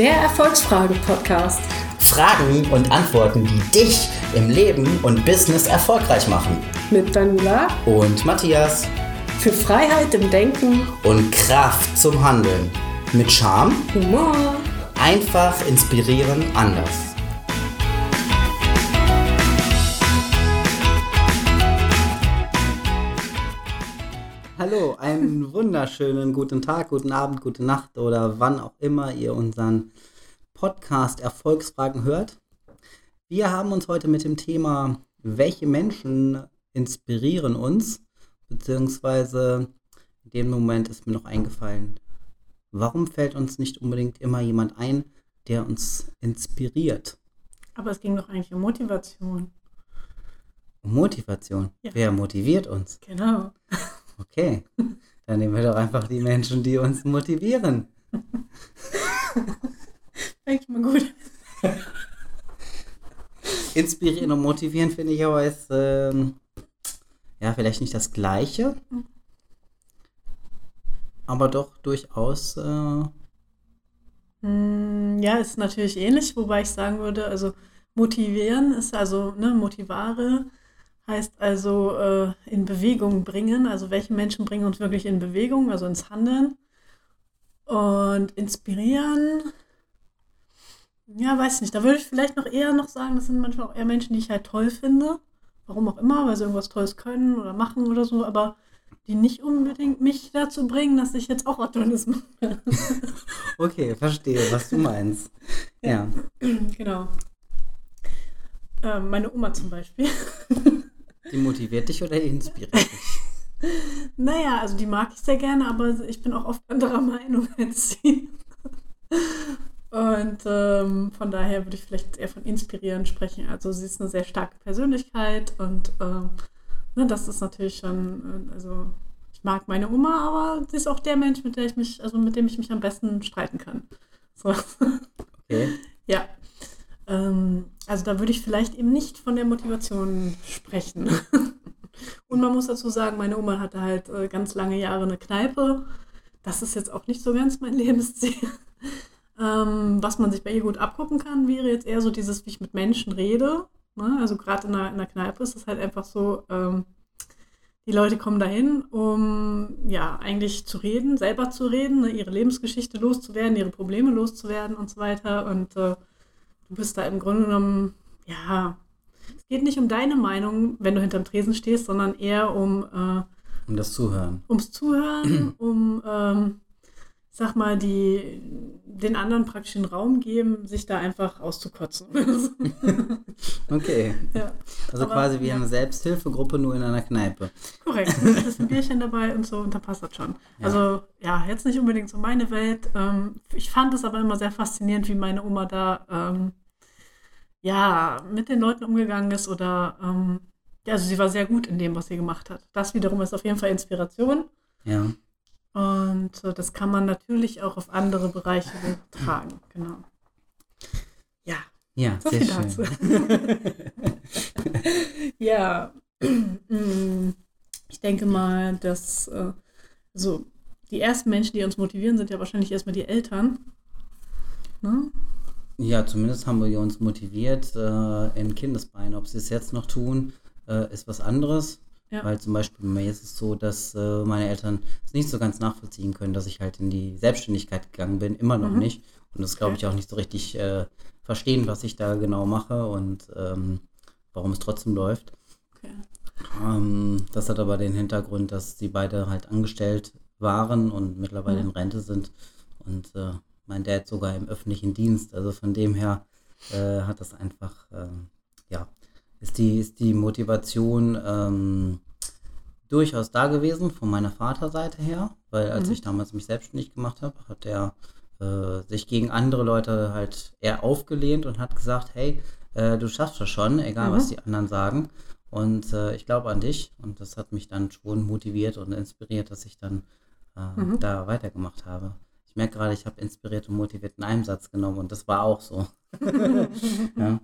Der Erfolgsfragen-Podcast. Fragen und Antworten, die dich im Leben und Business erfolgreich machen. Mit Daniela Und Matthias. für Freiheit im Denken, Und Kraft zum Handeln. Mit Charme, Humor. einfach inspirieren, anders. Hallo, einen wunderschönen guten Tag, guten Abend, gute Nacht oder wann auch immer ihr unseren Podcast Erfolgsfragen hört. Wir haben uns heute mit dem Thema, welche Menschen inspirieren uns, beziehungsweise in dem Moment ist mir noch eingefallen, warum fällt uns nicht unbedingt immer jemand ein, der uns inspiriert? Aber es ging doch eigentlich um Motivation. Um Motivation. Ja. Wer motiviert uns? Genau. Okay, dann nehmen wir doch einfach die Menschen, die uns motivieren. Eigentlich mal gut. Inspirieren und motivieren finde ich aber ist, ähm, ja, vielleicht nicht das Gleiche, aber doch durchaus, äh, Hm, Ja, ist natürlich ähnlich, wobei ich sagen würde, also motivieren ist also, ne, motivare heißt also äh, in Bewegung bringen. Also welche Menschen bringen uns wirklich in Bewegung, also ins Handeln. Und inspirieren, ja, weiß nicht. Da würde ich vielleicht noch eher noch sagen, das sind manchmal auch eher Menschen, die ich halt toll finde. Warum auch immer, weil sie irgendwas Tolles können oder machen oder so, aber die nicht unbedingt mich dazu bringen, dass ich jetzt auch was Tolles mache. okay, verstehe, was du meinst. Ja, Genau. Ähm, meine Oma zum Beispiel. die motiviert dich oder inspiriert dich? Naja, also die mag ich sehr gerne, aber ich bin auch oft anderer Meinung als sie. Und ähm, von daher würde ich vielleicht eher von inspirieren sprechen. Also sie ist eine sehr starke Persönlichkeit und ähm, ne, das ist natürlich schon, äh, also ich mag meine Oma, aber sie ist auch der Mensch, mit der ich mich, also mit dem ich mich am besten streiten kann. So. Okay, Ja. Ähm, also da würde ich vielleicht eben nicht von der Motivation sprechen. Und man muss dazu sagen, meine Oma hatte halt äh, ganz lange Jahre eine Kneipe. Das ist jetzt auch nicht so ganz mein Lebensziel. Ähm, was man sich bei ihr gut abgucken kann, wäre jetzt eher so dieses, wie ich mit Menschen rede. Ne? Also gerade in in der Kneipe ist es halt einfach so, ähm, die Leute kommen dahin, um ja eigentlich zu reden, selber zu reden, ne? ihre Lebensgeschichte loszuwerden, ihre Probleme loszuwerden und so weiter. Und äh, du bist da im Grunde genommen, ja, es geht nicht um deine Meinung, wenn du hinterm Tresen stehst, sondern eher um äh, um das Zuhören. ums Zuhören, um, ähm, sag mal, die, den anderen praktisch den Raum geben, sich da einfach auszukotzen. Okay, ja, also Aber, quasi wie ja. eine Selbsthilfegruppe nur in einer Kneipe. korrekt. Da ist ein Bierchen dabei und so und dann passt das schon. Ja. Also, ja, jetzt nicht unbedingt so meine Welt. Ähm, ich fand es aber immer sehr faszinierend, wie meine Oma da, ähm, ja, mit den Leuten umgegangen ist oder, ähm, ja, also sie war sehr gut in dem, was sie gemacht hat. Das wiederum ist auf jeden Fall Inspiration. Ja, Und äh, das kann man natürlich auch auf andere Bereiche tragen, genau. Ja, ja, so sehr schön. ja, ich denke mal, dass äh, so die ersten Menschen, die uns motivieren, sind ja wahrscheinlich erstmal die Eltern. Ne? Ja, zumindest haben wir uns motiviert äh, in Kindesbeinen. Ob sie es jetzt noch tun, äh, ist was anderes. Ja. Weil zum Beispiel bei mir ist es so, dass äh, meine Eltern es nicht so ganz nachvollziehen können, dass ich halt in die Selbstständigkeit gegangen bin. Immer noch Mhm. nicht. Und das glaube ich auch nicht so richtig äh, verstehen, was ich da genau mache und ähm, warum es trotzdem läuft. Okay. Ähm, das hat aber den Hintergrund, dass sie beide halt angestellt waren und mittlerweile Mhm. in Rente sind. Und äh, mein Dad sogar im öffentlichen Dienst. Also von dem her äh, hat das einfach, ähm, ja, ist die, ist die Motivation ähm, durchaus da gewesen von meiner Vaterseite her, weil als Mhm. ich damals mich selbstständig gemacht habe, hat er äh, sich gegen andere Leute halt eher aufgelehnt und hat gesagt, hey, äh, du schaffst das schon, egal Mhm. was die anderen sagen. Und äh, ich glaube an dich. Und das hat mich dann schon motiviert und inspiriert, dass ich dann äh, Mhm. da weitergemacht habe. Ich merke gerade, ich habe inspiriert und motiviert in einem Satz genommen und das war auch so. ja.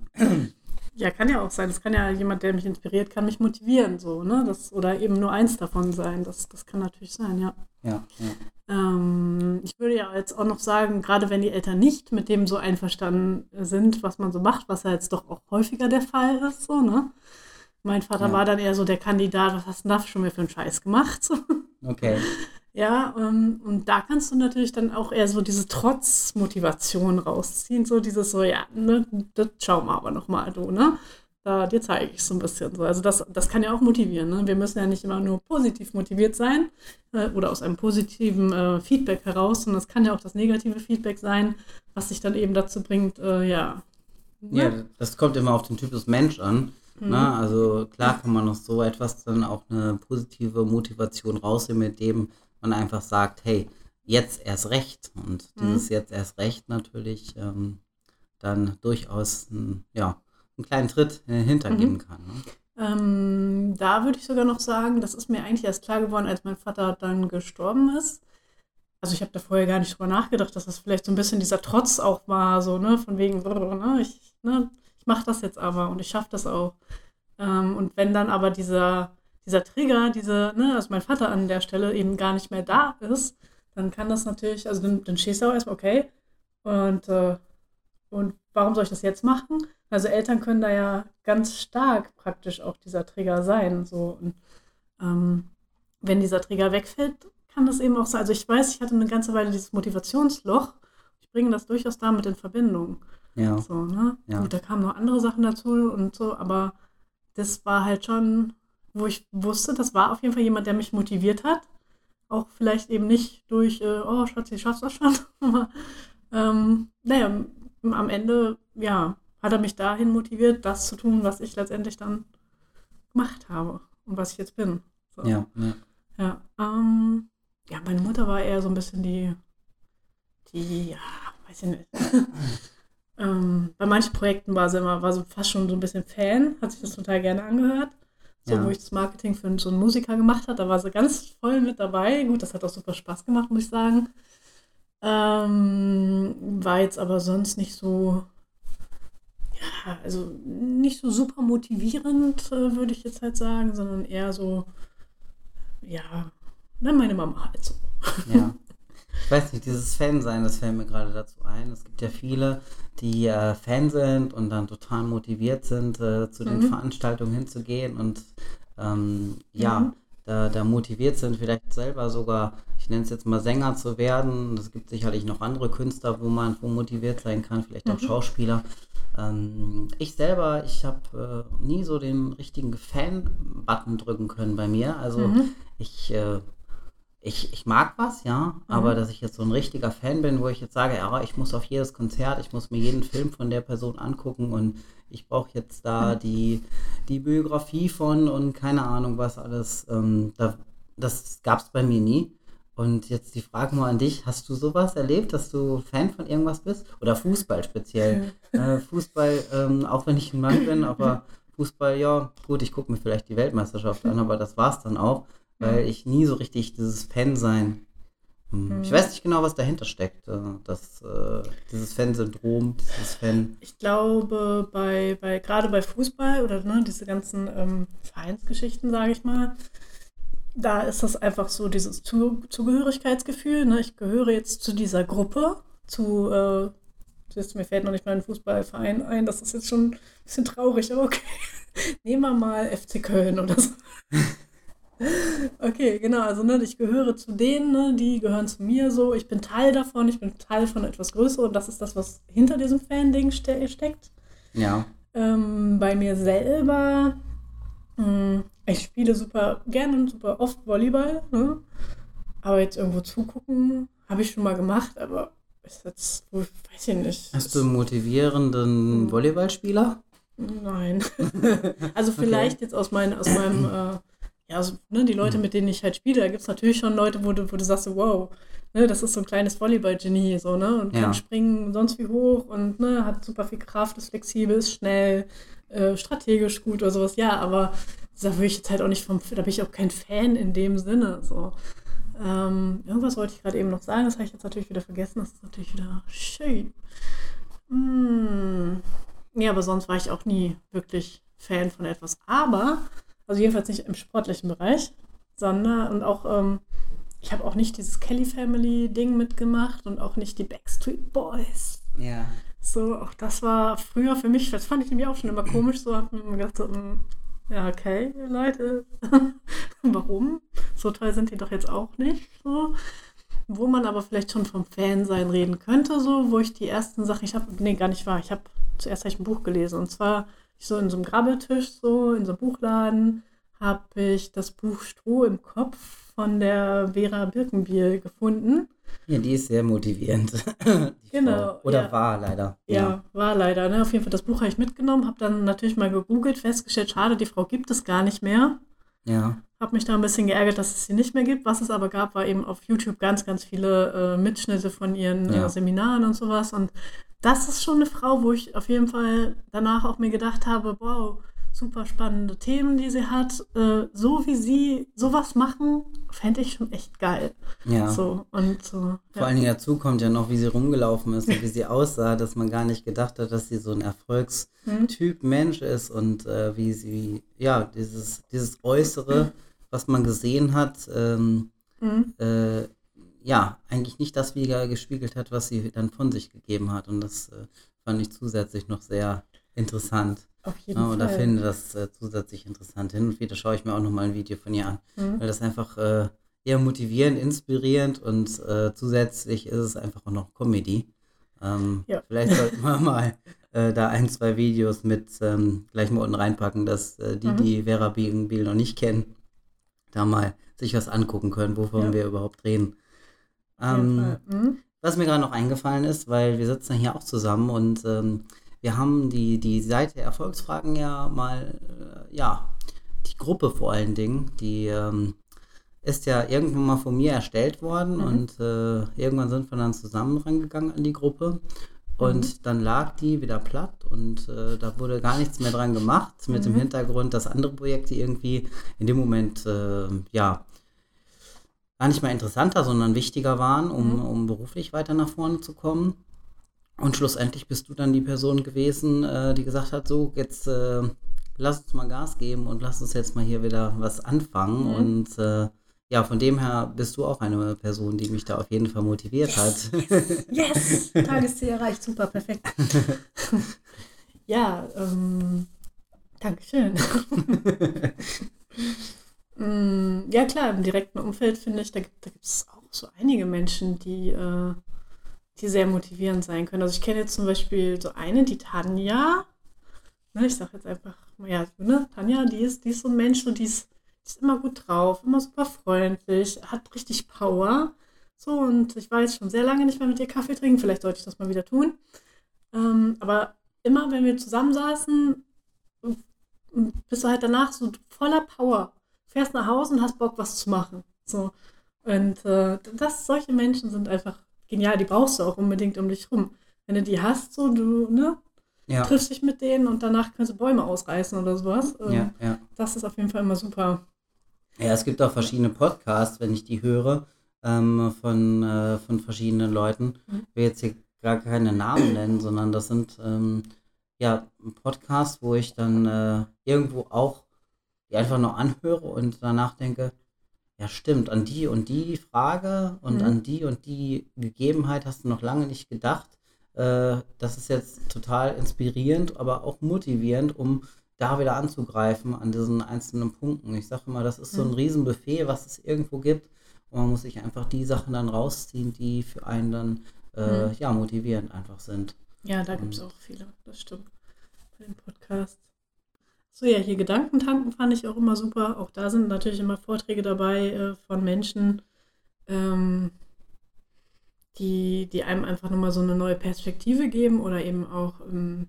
Ja, kann ja auch sein. Das kann ja jemand, der mich inspiriert, kann mich motivieren, so, ne? Das, oder eben nur eins davon sein. Das, das kann natürlich sein, ja. Ja, ja. Ähm, ich würde ja jetzt auch noch sagen, gerade wenn die Eltern nicht mit dem so einverstanden sind, was man so macht, was ja jetzt doch auch häufiger der Fall ist, so, ne? Mein Vater Ja. war dann eher so der Kandidat, was hast du denn da schon wieder für einen Scheiß gemacht? So. Okay. Ja, ähm, und da kannst du natürlich dann auch eher so diese Trotzmotivation rausziehen, so dieses so, ja, ne, das schauen wir aber nochmal, du, ne? Da, dir zeige ich so ein bisschen so. Also das, das kann ja auch motivieren, ne? Wir müssen ja nicht immer nur positiv motiviert sein äh, oder aus einem positiven äh, Feedback heraus, sondern es kann ja auch das negative Feedback sein, was sich dann eben dazu bringt, äh, ja. Ja, ne? das kommt immer auf den Typus Mensch an. Mhm. Ne? Also klar kann man aus so etwas dann auch eine positive Motivation rausnehmen, mit dem man einfach sagt, hey, jetzt erst recht. Und Mhm. dieses jetzt erst recht natürlich ähm, dann durchaus ein, ja, einen kleinen Tritt Hintern Mhm. kann. Ne? Ähm, da würde ich sogar noch sagen, das ist mir eigentlich erst klar geworden, als mein Vater dann gestorben ist. Also ich habe da vorher gar nicht drüber nachgedacht, dass das vielleicht so ein bisschen dieser Trotz auch war, so, ne, von wegen, ne, ich, ne, ich mache das jetzt aber und ich schaffe das auch. Ähm, und wenn dann aber dieser, dieser Trigger, diese, ne, also mein Vater an der Stelle eben gar nicht mehr da ist, dann kann das natürlich, also dann, dann stehst du auch erstmal, okay, und, äh, und warum soll ich das jetzt machen? Also Eltern können da ja ganz stark praktisch auch dieser Trigger sein. So. Und, ähm, wenn dieser Trigger wegfällt, kann das eben auch sein. Also ich weiß, ich hatte eine ganze Weile dieses Motivationsloch. Ich bringe das durchaus damit in Verbindung. Ja. So, ne? Ja. Gut, da kamen noch andere Sachen dazu und so, aber das war halt schon, wo ich wusste, das war auf jeden Fall jemand, der mich motiviert hat. Auch vielleicht eben nicht durch, äh, oh Schatz, ich schaffst das schon. aber ähm, naja, am Ende, ja, hat er mich dahin motiviert, das zu tun, was ich letztendlich dann gemacht habe und was ich jetzt bin. So. Ja, ja. Ja, ähm, ja, meine Mutter war eher so ein bisschen die, die, ja, weiß ich nicht. ähm, bei manchen Projekten war sie immer, war sie fast schon so ein bisschen Fan, hat sich das total gerne angehört. So, Ja. wo ich das Marketing für so einen Musiker gemacht habe, da war sie ganz voll mit dabei. Gut, das hat auch super Spaß gemacht, muss ich sagen. Ähm, war jetzt aber sonst nicht so, ja, also nicht so super motivierend, äh, würde ich jetzt halt sagen, sondern eher so, ja, na, meine Mama halt so. Ja. Ich weiß nicht, dieses Fan-Sein, das fällt mir gerade dazu ein. Es gibt ja viele, die äh, Fan sind und dann total motiviert sind, äh, zu den Mhm. Veranstaltungen hinzugehen und ähm, ja, Mhm. da, da motiviert sind, vielleicht selber sogar, ich nenne es jetzt mal Sänger zu werden. Es gibt sicherlich noch andere Künstler, wo man wo motiviert sein kann, vielleicht auch Mhm. Schauspieler. Ähm, ich selber, ich habe äh, nie so den richtigen Fan-Button drücken können bei mir. Also Mhm. ich, äh, ich, ich mag was, ja, aber dass ich jetzt so ein richtiger Fan bin, wo ich jetzt sage, ja, ich muss auf jedes Konzert, ich muss mir jeden Film von der Person angucken und ich brauche jetzt da die, die Biografie von und keine Ahnung was alles. Ähm, da, das gab es bei mir nie. Und jetzt die Frage mal an dich, hast du sowas erlebt, dass du Fan von irgendwas bist? Oder Fußball speziell? äh, Fußball, ähm, auch wenn ich ein Mann bin, aber Fußball, ja, gut, ich gucke mir vielleicht die Weltmeisterschaft an, aber das war's dann auch, weil ich nie so richtig dieses Fan-Sein, hm, ich weiß nicht genau, was dahinter steckt, äh, das, äh, dieses Fan-Syndrom, dieses Fan, Ich glaube, bei, bei gerade bei Fußball oder ne, diese ganzen ähm, Vereinsgeschichten, sage ich mal, da ist das einfach so dieses zu Zugehörigkeitsgefühl. Ne? Ich gehöre jetzt zu dieser Gruppe, zu, äh, jetzt, mir fällt noch nicht mal ein Fußballverein ein, das ist jetzt schon ein bisschen traurig, aber okay. Nehmen wir mal FC Köln oder so. Okay, genau, also ne, ich gehöre zu denen, ne, die gehören zu mir so, ich bin Teil davon, ich bin Teil von etwas Größerem, das ist das, was hinter diesem Fan-Ding ste steckt. ja, Ähm, bei mir selber, mh, ich spiele super gerne und super oft Volleyball, ne? aber jetzt irgendwo zugucken, habe ich schon mal gemacht, aber ist jetzt, weiß ich nicht. hast du einen motivierenden Hm. Volleyballspieler? Nein. also vielleicht jetzt aus, mein, aus meinem, äh, ja, also, ne, die Leute, mit denen ich halt spiele, da gibt es natürlich schon Leute, wo du, wo du sagst, so, wow, ne, das ist so ein kleines Volleyball-Genie, so, ne, und Ja. kann springen sonst wie hoch und, ne, hat super viel Kraft, ist flexibel, ist schnell, äh, strategisch gut oder sowas, ja, aber da würde ich jetzt halt auch nicht vom, da bin ich auch kein Fan in dem Sinne, so. Ähm, irgendwas wollte ich gerade eben noch sagen, das habe ich jetzt natürlich wieder vergessen, das ist natürlich wieder schön. Hm. Ja, aber sonst war ich auch nie wirklich Fan von etwas. Aber, also jedenfalls nicht im sportlichen Bereich, sondern und auch, ähm, ich habe auch nicht dieses Kelly Family Ding mitgemacht und auch nicht die Backstreet Boys. Ja. So, auch das war früher für mich, das fand ich nämlich auch schon immer komisch, so habe ich mir gedacht, so, mm, ja, okay, Leute, warum? So toll sind die doch jetzt auch nicht. So. Wo man aber vielleicht schon vom Fansein reden könnte, so, wo ich die ersten Sachen, ich habe, nee, gar nicht wahr, ich habe, zuerst habe ich ein Buch gelesen und zwar so in so einem Grabbeltisch, so in so einem Buchladen, habe ich das Buch Stroh im Kopf von der Vera Birkenbiel gefunden. Ja, die ist sehr motivierend. genau. Frau. Oder ja. war leider. Ja, war leider. Ne? Auf jeden Fall, das Buch habe ich mitgenommen, habe dann natürlich mal gegoogelt, festgestellt, schade, die Frau gibt es gar nicht mehr. Ja. Habe mich da ein bisschen geärgert, dass es sie nicht mehr gibt. Was es aber gab, war eben auf YouTube ganz, ganz viele äh, Mitschnitte von ihren Ja. äh, Seminaren und sowas. Und das ist schon eine Frau, wo ich auf jeden Fall danach auch mir gedacht habe, wow, super spannende Themen, die sie hat. Äh, so wie sie sowas machen, fände ich schon echt geil. Ja. So, und so. Vor Ja. allen Dingen dazu kommt ja noch, wie sie rumgelaufen ist und wie sie aussah, dass man gar nicht gedacht hat, dass sie so ein Erfolgstyp Hm? Mensch ist und äh, wie sie, ja, dieses, dieses Äußere, was man gesehen hat, ähm, Mhm. Ja, eigentlich nicht das wieder gespiegelt hat, was sie dann von sich gegeben hat. Und das äh, fand ich zusätzlich noch sehr interessant. Auf jeden Ja, und da Fall. finde das äh, zusätzlich interessant. Hin und wieder schaue ich mir auch nochmal ein Video von ihr an, Mhm. weil das einfach äh, eher motivierend, inspirierend und äh, zusätzlich ist es einfach auch noch Comedy. Ähm, Ja. Vielleicht sollten wir mal äh, da ein, zwei Videos mit ähm, gleich mal unten reinpacken, dass äh, die, Mhm. die Vera Biegenbiel noch nicht kennen, da mal sich was angucken können, wovon Ja. wir überhaupt reden. Ähm. Mhm. was mir gerade noch eingefallen ist, weil wir sitzen ja hier auch zusammen und ähm, wir haben die, die Seite Erfolgsfragen ja mal, äh, ja, die Gruppe vor allen Dingen, die ähm, ist ja irgendwann mal von mir erstellt worden Mhm. und äh, irgendwann sind wir dann zusammen rangegangen an die Gruppe. Und dann lag die wieder platt und äh, da wurde gar nichts mehr dran gemacht, mit dem Mhm. Hintergrund, dass andere Projekte irgendwie in dem Moment, äh, ja, gar nicht mal interessanter, sondern wichtiger waren, um, Mhm. um beruflich weiter nach vorne zu kommen. Und schlussendlich bist du dann die Person gewesen, äh, die gesagt hat, so, jetzt äh, lass uns mal Gas geben und lass uns jetzt mal hier wieder was anfangen. Mhm. Und äh, ja, von dem her bist du auch eine Person, die mich da auf jeden Fall motiviert hat. Yes! Tagesziel erreicht. Super, perfekt. ja, ähm, Dankeschön. Mm, ja, klar, im direkten Umfeld finde ich, da gibt es auch so einige Menschen, die, äh, die sehr motivierend sein können. Also ich kenne jetzt zum Beispiel so eine, die Tanja. Ne, ich sage jetzt einfach, ja, ne, Tanja, die ist, die ist so ein Mensch, so, die, ist, die ist immer gut drauf, immer super freundlich, hat richtig Power. So, und ich war jetzt schon sehr lange nicht mehr mit ihr Kaffee trinken. Vielleicht sollte ich das mal wieder tun. Ähm, aber immer, wenn wir zusammensaßen, bist du halt danach so voller Power. Fährst nach Hause und hast Bock, was zu machen. So. Und äh, das, solche Menschen sind einfach genial. Die brauchst du auch unbedingt um dich rum. Wenn du die hast, so, du, ne, ja, triffst dich mit denen und danach kannst du Bäume ausreißen oder sowas. Ähm, ja, ja. Das ist auf jeden Fall immer super. Ja, es gibt auch verschiedene Podcasts, wenn ich die höre, ähm, von, äh, von verschiedenen Leuten. Mhm. Ich will jetzt hier gar keine Namen nennen, sondern das sind ähm, ja Podcasts, wo ich dann äh, irgendwo auch die einfach nur anhöre und danach denke, ja stimmt, an die und die Frage und Mhm. an die und die Gegebenheit hast du noch lange nicht gedacht. Äh, das ist jetzt total inspirierend, aber auch motivierend, um da wieder anzugreifen an diesen einzelnen Punkten. Ich sage immer, das ist so ein Mhm. Riesenbuffet, was es irgendwo gibt. Und man muss sich einfach die Sachen dann rausziehen, die für einen dann äh, Mhm. ja, motivierend einfach sind. Ja, da gibt es auch viele, das stimmt. Bei den Podcasts. So, ja, hier Gedankentanken fand ich auch immer super. Auch da sind natürlich immer Vorträge dabei äh, von Menschen, ähm, die, die einem einfach nochmal so eine neue Perspektive geben oder eben auch, ähm,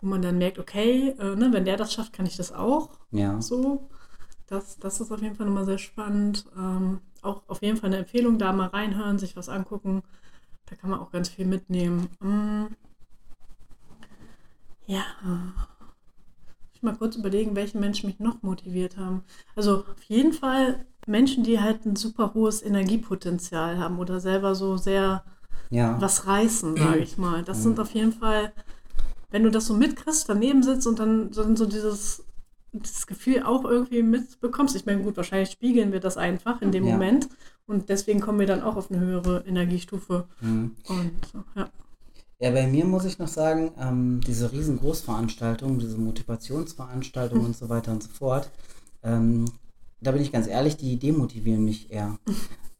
wo man dann merkt, okay, äh, ne, wenn der das schafft, kann ich das auch. Ja. So, das, das ist auf jeden Fall nochmal sehr spannend. Ähm, auch auf jeden Fall eine Empfehlung, da mal reinhören, sich was angucken. Da kann man auch ganz viel mitnehmen. Mm. Ja. Ich mal kurz überlegen, welche Menschen mich noch motiviert haben. Also auf jeden Fall Menschen, die halt ein super hohes Energiepotenzial haben oder selber so sehr Ja. was reißen, sage ich mal. Das sind auf jeden Fall wenn du das so mitkriegst, daneben sitzt und dann, dann so dieses, dieses Gefühl auch irgendwie mitbekommst. Ich meine, gut, wahrscheinlich spiegeln wir das einfach in dem Ja. Moment und deswegen kommen wir dann auch auf eine höhere Energiestufe. Mhm. Und so, ja. Ja, bei mir muss ich noch sagen, ähm, diese riesen Großveranstaltungen, diese Motivationsveranstaltungen und so weiter und so fort, ähm, da bin ich ganz ehrlich, die demotivieren mich eher.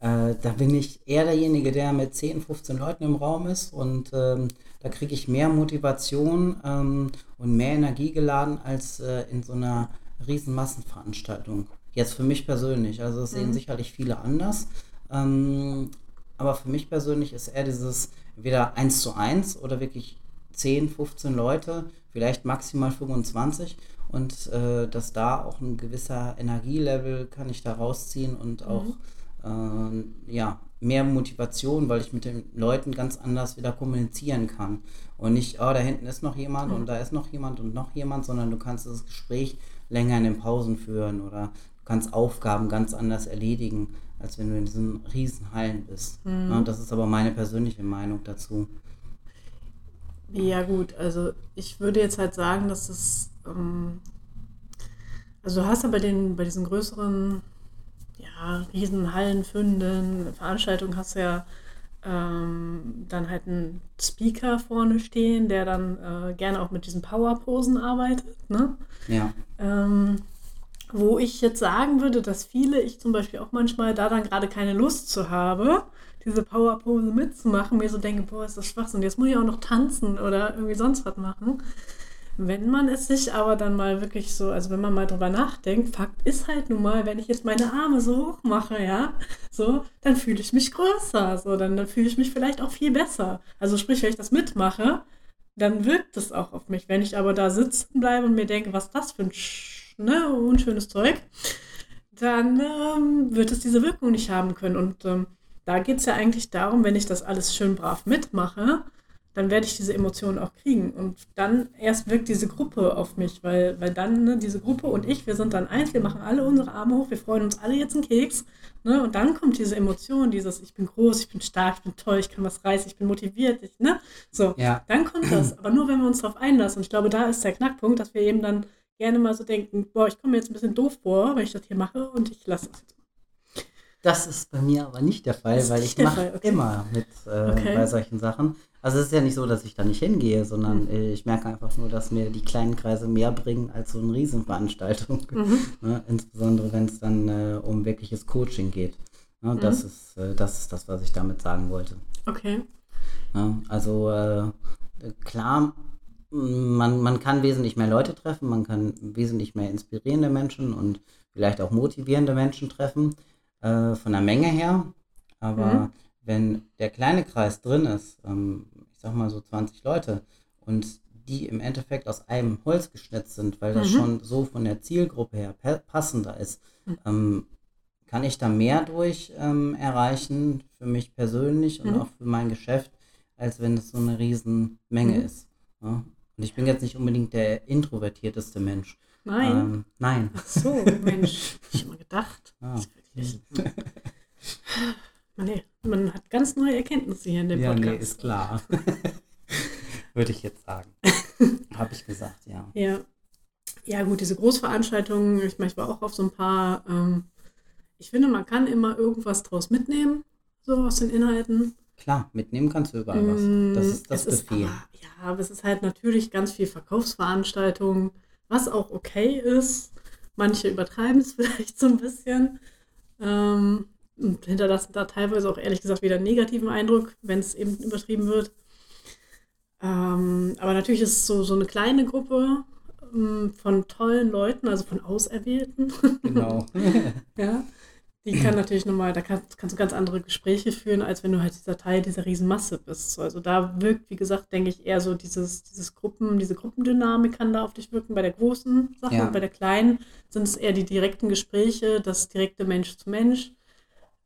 Äh, da bin ich eher derjenige, der mit 10, 15 Leuten im Raum ist und ähm, da kriege ich mehr Motivation ähm, und mehr Energie geladen als äh, in so einer riesen Massenveranstaltung. Jetzt für mich persönlich, also das sehen Mhm. sicherlich viele anders. Ähm, aber für mich persönlich ist eher dieses entweder 1 zu 1 oder wirklich 10, 15 Leute, vielleicht maximal 25 und äh, dass da auch ein gewisser Energielevel kann ich da rausziehen und auch äh, ja, mehr Motivation, weil ich mit den Leuten ganz anders wieder kommunizieren kann. Und nicht, oh, da hinten ist noch jemand und da ist noch jemand und noch jemand, sondern du kannst das Gespräch länger in den Pausen führen oder du kannst Aufgaben ganz anders erledigen, als wenn du in diesen riesen Hallen bist. Ja, das ist aber meine persönliche Meinung dazu. Ja, gut, also ich würde jetzt halt sagen, dass es, ähm, also du hast ja bei den, bei diesen größeren, ja, Riesenhallen, Fünden, Veranstaltungen hast du ja ähm, dann halt einen Speaker vorne stehen, der dann äh, gerne auch mit diesen Powerposen arbeitet, ne? Ja, Ähm, wo ich jetzt sagen würde, dass viele, ich zum Beispiel auch manchmal da dann gerade keine Lust zu habe, diese Powerpose mitzumachen, mir so denke, boah, ist das Schwachsinn, jetzt muss ich auch noch tanzen oder irgendwie sonst was machen. Wenn man es sich aber dann mal wirklich so, also wenn man mal drüber nachdenkt, Fakt ist halt nun mal, wenn ich jetzt meine Arme so hoch mache, ja, so, dann fühle ich mich größer, so, dann, dann fühle ich mich vielleicht auch viel besser. Also sprich, wenn ich das mitmache, dann wirkt es auch auf mich. Wenn ich aber da sitzen bleibe und mir denke, was das für ein sch ne, unschönes Zeug, dann ähm, wird es diese Wirkung nicht haben können. Und ähm, da geht es ja eigentlich darum, wenn ich das alles schön brav mitmache, dann werde ich diese Emotionen auch kriegen. Und dann erst wirkt diese Gruppe auf mich, weil, weil dann ne, diese Gruppe und ich, wir sind dann eins, wir machen alle unsere Arme hoch, wir freuen uns alle jetzt einen Keks. Ne? Und dann kommt diese Emotion, dieses Ich bin groß, ich bin stark, ich bin toll, ich kann was reißen, ich bin motiviert. Ich, ne? So, ja, dann kommt das. Aber nur, wenn wir uns darauf einlassen. Und ich glaube, da ist der Knackpunkt, dass wir eben dann gerne mal so denken, boah, ich komme mir jetzt ein bisschen doof vor, wenn ich das hier mache und ich lasse das jetzt. das ist bei mir aber nicht der Fall, weil ich mache okay. immer mit äh, Okay. bei solchen Sachen. Also es ist ja nicht so, dass ich da nicht hingehe, sondern Mhm. äh, ich merke einfach nur, dass mir die kleinen Kreise mehr bringen als so eine Riesenveranstaltung. Mhm. Ne? Insbesondere wenn es dann äh, um wirkliches Coaching geht. Ne? Das, ist, äh, das ist das, was ich damit sagen wollte. Okay. Ja, also äh, klar, man, man kann wesentlich mehr Leute treffen, man kann wesentlich mehr inspirierende Menschen und vielleicht auch motivierende Menschen treffen, äh, von der Menge her. Aber Mhm. wenn der kleine Kreis drin ist, ähm, ich sag mal so 20 Leute, und die im Endeffekt aus einem Holz geschnitzt sind, weil das Mhm. schon so von der Zielgruppe her pa- passender ist, Mhm. ähm, kann ich da mehr durch ähm, erreichen für mich persönlich und Mhm. auch für mein Geschäft, als wenn es so eine riesen Menge Mhm. ist. Ja? Und ich bin jetzt nicht unbedingt der introvertierteste Mensch. Nein. Ähm, nein. Ach so, Mensch, hab ich immer gedacht. Ah. Nee, man hat ganz neue Erkenntnisse hier in dem Ja, Podcast. nee, ist klar. Würde ich jetzt sagen. Habe ich gesagt, ja. Ja. Ja, gut, diese Großveranstaltungen, ich meine, ich war auch auf so ein paar. Ähm, ich finde, man kann immer irgendwas draus mitnehmen, so aus den Inhalten. Klar, mitnehmen kannst du überall Mm, was. Das ist das Befehl. ja, aber es ist halt natürlich ganz viel Verkaufsveranstaltungen, was auch okay ist. Manche übertreiben es vielleicht so ein bisschen. Ähm, und hinterlassen da teilweise auch ehrlich gesagt wieder einen negativen Eindruck, wenn es eben übertrieben wird. Ähm, aber natürlich ist es so, so eine kleine Gruppe ähm, von tollen Leuten, also von Auserwählten. Genau. Ja, die kann natürlich nochmal, da kannst, kannst du ganz andere Gespräche führen, als wenn du halt dieser Teil dieser Riesenmasse bist. So, also da wirkt, wie gesagt, denke ich, eher so dieses, dieses Gruppen, diese Gruppendynamik kann da auf dich wirken. Bei der großen Sache Ja. und bei der kleinen sind es eher die direkten Gespräche, das direkte Mensch zu Mensch,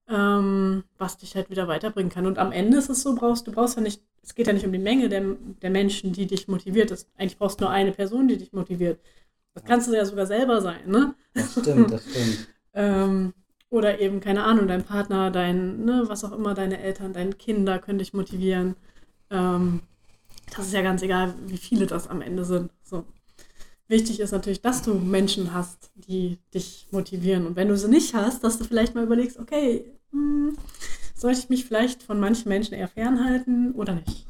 ähm, was dich halt wieder weiterbringen kann. Und am Ende ist es so, brauchst du brauchst ja nicht, es geht ja nicht um die Menge der, der Menschen, die dich motiviert. Das, eigentlich brauchst du nur eine Person, die dich motiviert. Das kannst du ja sogar selber sein, ne? Das stimmt, das stimmt. Ähm, oder eben, keine Ahnung, dein Partner, dein, ne, was auch immer, deine Eltern, deine Kinder können dich motivieren. Ähm, das ist ja ganz egal, wie viele das am Ende sind. So. Wichtig ist natürlich, dass du Menschen hast, die dich motivieren. Und wenn du sie nicht hast, dass du vielleicht mal überlegst, okay, hm, sollte ich mich vielleicht von manchen Menschen eher fernhalten oder nicht?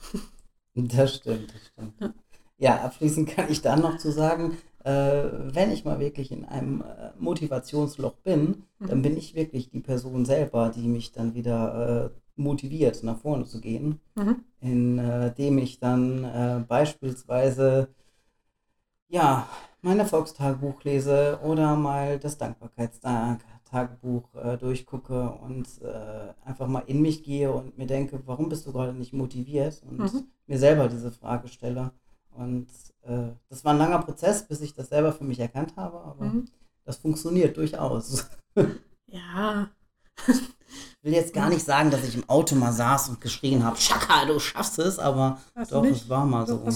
Das stimmt, das stimmt. Ja, ja abschließend kann ich dann noch zu sagen, äh, wenn ich mal wirklich in einem äh, Motivationsloch bin, mhm. dann bin ich wirklich die Person selber, die mich dann wieder äh, motiviert, nach vorne zu gehen, mhm. indem äh, ich dann äh, beispielsweise ja, mein Erfolgstagebuch lese oder mal das Dankbarkeitstagebuch äh, durchgucke und äh, einfach mal in mich gehe und mir denke, warum bist du gerade nicht motiviert und mhm. mir selber diese Frage stelle. Und äh, das war ein langer Prozess, bis ich das selber für mich erkannt habe, aber mhm. das funktioniert durchaus. Ja. Ich will jetzt gar nicht sagen, dass ich im Auto mal saß und geschrien habe, Schaka, du schaffst es, aber Hast doch, es war mal so.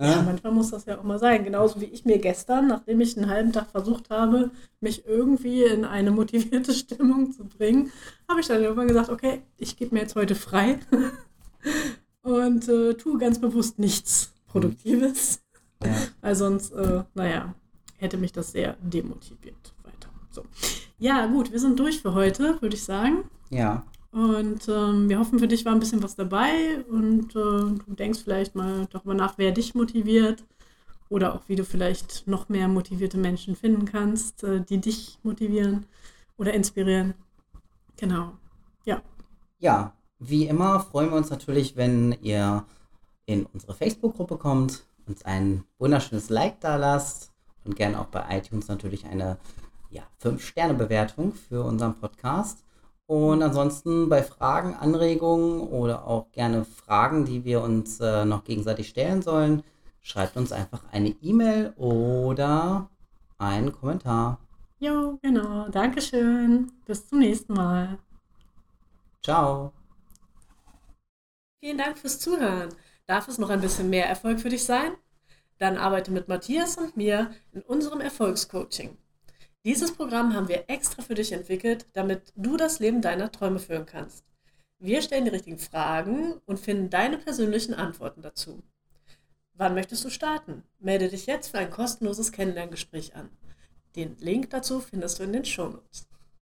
Ja, manchmal muss das ja auch mal sein. Genauso wie ich mir gestern, nachdem ich einen halben Tag versucht habe, mich irgendwie in eine motivierte Stimmung zu bringen, habe ich dann irgendwann gesagt, okay, ich gebe mir jetzt heute frei und äh, tue ganz bewusst nichts Produktives. Ja. Weil sonst, äh, naja, hätte mich das sehr demotiviert weiter. So. Ja, gut, wir sind durch für heute, würde ich sagen. Ja. Und ähm, wir hoffen, für dich war ein bisschen was dabei und äh, du denkst vielleicht mal darüber nach, wer dich motiviert oder auch wie du vielleicht noch mehr motivierte Menschen finden kannst, äh, die dich motivieren oder inspirieren. Genau. Ja. Ja, wie immer freuen wir uns natürlich, wenn ihr in unsere Facebook-Gruppe kommt, uns ein wunderschönes Like da lasst und gerne auch bei iTunes natürlich eine ja, 5-Sterne-Bewertung für unseren Podcast. Und ansonsten bei Fragen, Anregungen oder auch gerne Fragen, die wir uns äh, noch gegenseitig stellen sollen, schreibt uns einfach eine E-Mail oder einen Kommentar. Jo, genau. Dankeschön. Bis zum nächsten Mal. Ciao. Vielen Dank fürs Zuhören. Darf es noch ein bisschen mehr Erfolg für dich sein? Dann arbeite mit Matthias und mir in unserem Erfolgscoaching. Dieses Programm haben wir extra für dich entwickelt, damit du das Leben deiner Träume führen kannst. Wir stellen die richtigen Fragen und finden deine persönlichen Antworten dazu. Wann möchtest du starten? Melde dich jetzt für ein kostenloses Kennenlerngespräch an. Den Link dazu findest du in den Shownotes.